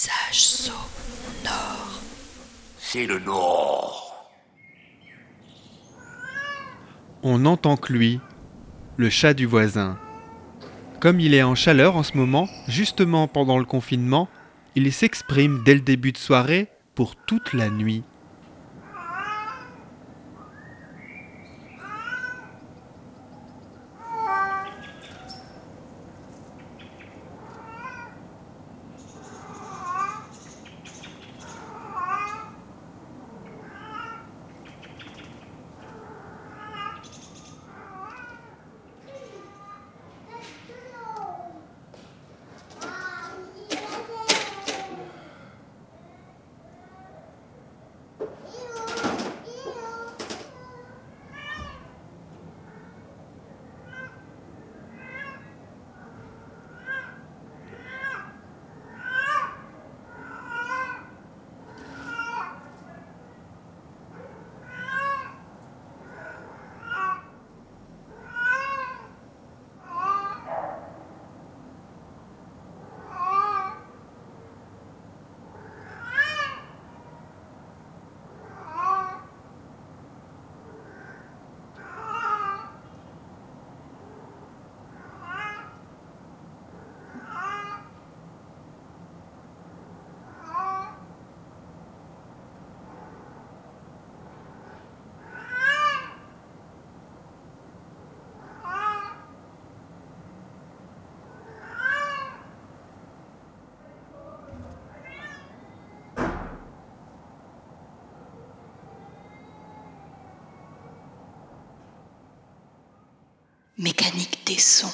paysage sonore. C'est le nord. On n'entend que lui, le chat du voisin. Comme il est en chaleur en ce moment, justement pendant le confinement, il s'exprime dès le début de soirée pour toute la nuit. mécanique des sons.com